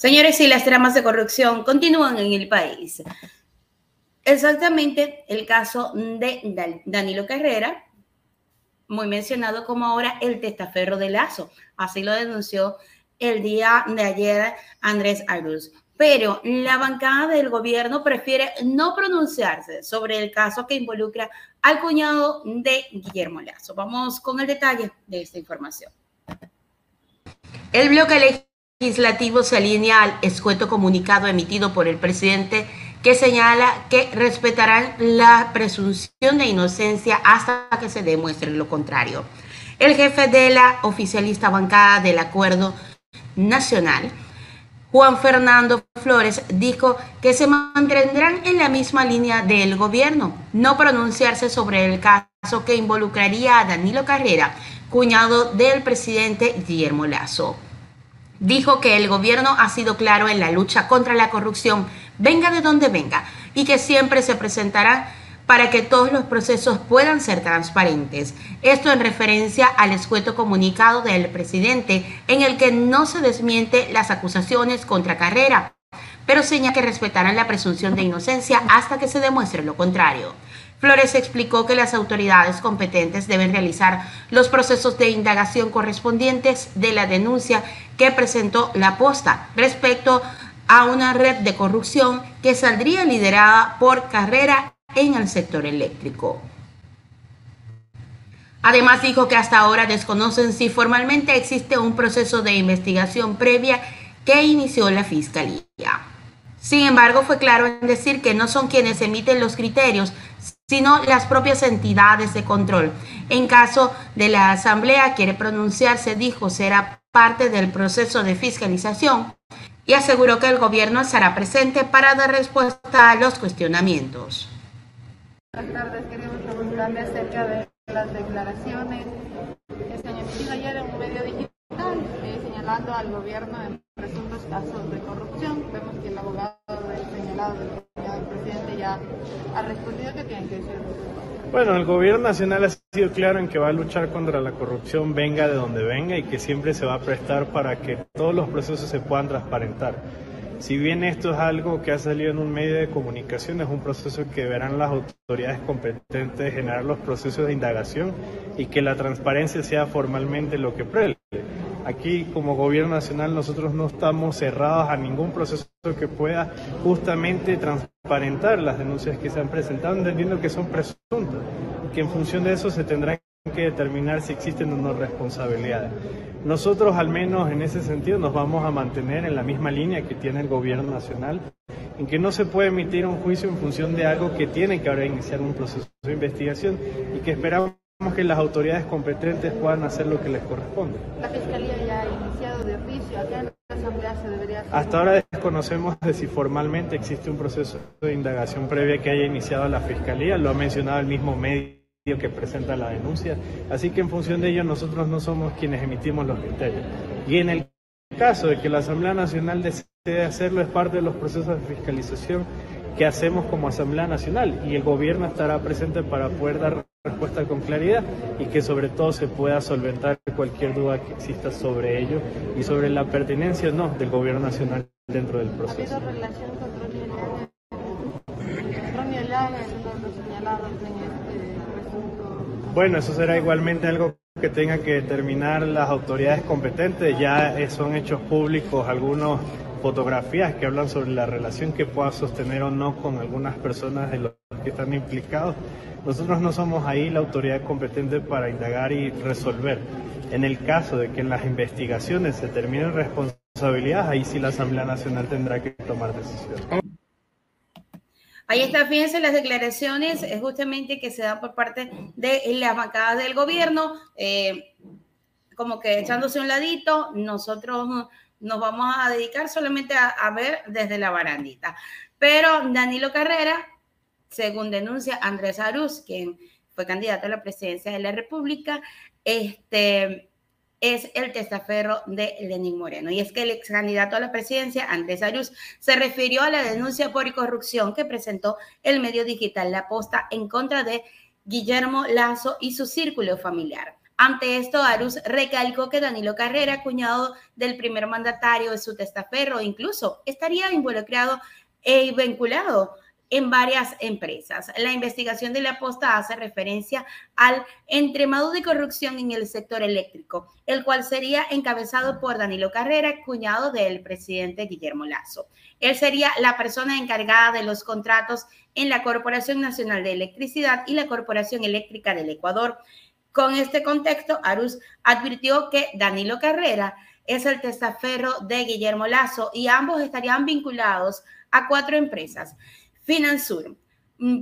Señores, y las tramas de corrupción continúan en el país. Exactamente el caso de Danilo Carrera, muy mencionado como ahora el testaferro de Lazo. Así lo denunció el día de ayer Andrés Arús. Pero la bancada del gobierno prefiere no pronunciarse sobre el caso que involucra al cuñado de Guillermo Lazo. Vamos con el detalle de esta información. El bloque legislativo se alinea al escueto comunicado emitido por el presidente que señala que respetarán la presunción de inocencia hasta que se demuestre lo contrario. El jefe de la oficialista bancada del Acuerdo Nacional, Juan Fernando Flores, dijo que se mantendrán en la misma línea del gobierno, no pronunciarse sobre el caso que involucraría a Danilo Carrera, cuñado del presidente Guillermo Lazo dijo que el gobierno ha sido claro en la lucha contra la corrupción, venga de donde venga, y que siempre se presentará para que todos los procesos puedan ser transparentes. Esto en referencia al escueto comunicado del presidente en el que no se desmiente las acusaciones contra Carrera, pero señala que respetarán la presunción de inocencia hasta que se demuestre lo contrario. Flores explicó que las autoridades competentes deben realizar los procesos de indagación correspondientes de la denuncia que presentó la posta respecto a una red de corrupción que saldría liderada por carrera en el sector eléctrico. Además dijo que hasta ahora desconocen si formalmente existe un proceso de investigación previa que inició la Fiscalía. Sin embargo, fue claro en decir que no son quienes emiten los criterios, sino las propias entidades de control. En caso de la Asamblea quiere pronunciarse, dijo, será parte del proceso de fiscalización y aseguró que el gobierno estará presente para dar respuesta a los cuestionamientos. Buenas tardes, queremos preguntarle acerca de las declaraciones que se han emitido ayer en un medio digital eh, señalando al gobierno en presuntos casos de corrupción. Vemos que el abogado del señalado del presidente ya ha respondido que tienen que decir. Bueno, el gobierno nacional ha sido claro en que va a luchar contra la corrupción, venga de donde venga, y que siempre se va a prestar para que todos los procesos se puedan transparentar. Si bien esto es algo que ha salido en un medio de comunicación, es un proceso que verán las autoridades competentes generar los procesos de indagación y que la transparencia sea formalmente lo que prele. Aquí como gobierno nacional nosotros no estamos cerrados a ningún proceso que pueda justamente transparentar las denuncias que se han presentado, entendiendo que son presuntas, que en función de eso se tendrán que determinar si existen o no responsabilidades. Nosotros al menos en ese sentido nos vamos a mantener en la misma línea que tiene el gobierno nacional, en que no se puede emitir un juicio en función de algo que tiene que ahora iniciar un proceso de investigación y que esperamos que las autoridades competentes puedan hacer lo que les corresponde. La Fiscalía ya ha iniciado de oficio, acá en la Asamblea se debería hacer... Hasta ahora desconocemos de si formalmente existe un proceso de indagación previa que haya iniciado la Fiscalía, lo ha mencionado el mismo medio que presenta la denuncia, así que en función de ello nosotros no somos quienes emitimos los criterios. Y en el caso de que la Asamblea Nacional desee hacerlo es parte de los procesos de fiscalización que hacemos como Asamblea Nacional. Y el gobierno estará presente para poder dar respuesta con claridad y que sobre todo se pueda solventar cualquier duda que exista sobre ello y sobre la pertinencia o no del gobierno nacional dentro del proceso. ¿Ha habido relación con Ronnie este Bueno, eso será igualmente algo que tengan que determinar las autoridades competentes. Ya son hechos públicos algunos fotografías que hablan sobre la relación que pueda sostener o no con algunas personas de los que están implicados. Nosotros no somos ahí la autoridad competente para indagar y resolver. En el caso de que en las investigaciones se terminen responsabilidades, ahí sí la Asamblea Nacional tendrá que tomar decisiones. Ahí está, fíjense las declaraciones justamente que se dan por parte de las bancadas del gobierno, eh, como que echándose un ladito, nosotros nos vamos a dedicar solamente a, a ver desde la barandita. Pero Danilo Carrera según denuncia Andrés Arús, quien fue candidato a la presidencia de la República, este, es el testaferro de Lenín Moreno. Y es que el ex candidato a la presidencia, Andrés Arús, se refirió a la denuncia por corrupción que presentó el medio digital La Posta en contra de Guillermo Lazo y su círculo familiar. Ante esto, Arus recalcó que Danilo Carrera, cuñado del primer mandatario de su testaferro, incluso estaría involucrado e vinculado en varias empresas. La investigación de la posta hace referencia al entremado de corrupción en el sector eléctrico, el cual sería encabezado por Danilo Carrera, cuñado del presidente Guillermo Lazo. Él sería la persona encargada de los contratos en la Corporación Nacional de Electricidad y la Corporación Eléctrica del Ecuador. Con este contexto, Arus advirtió que Danilo Carrera es el testaferro de Guillermo Lazo y ambos estarían vinculados a cuatro empresas. Finansur,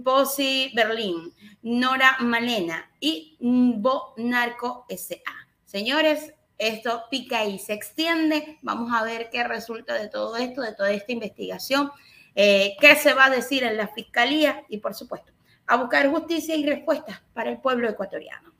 Posi Berlín, Nora Malena y Bo Narco SA. Señores, esto pica y se extiende. Vamos a ver qué resulta de todo esto, de toda esta investigación, eh, qué se va a decir en la fiscalía y, por supuesto, a buscar justicia y respuestas para el pueblo ecuatoriano.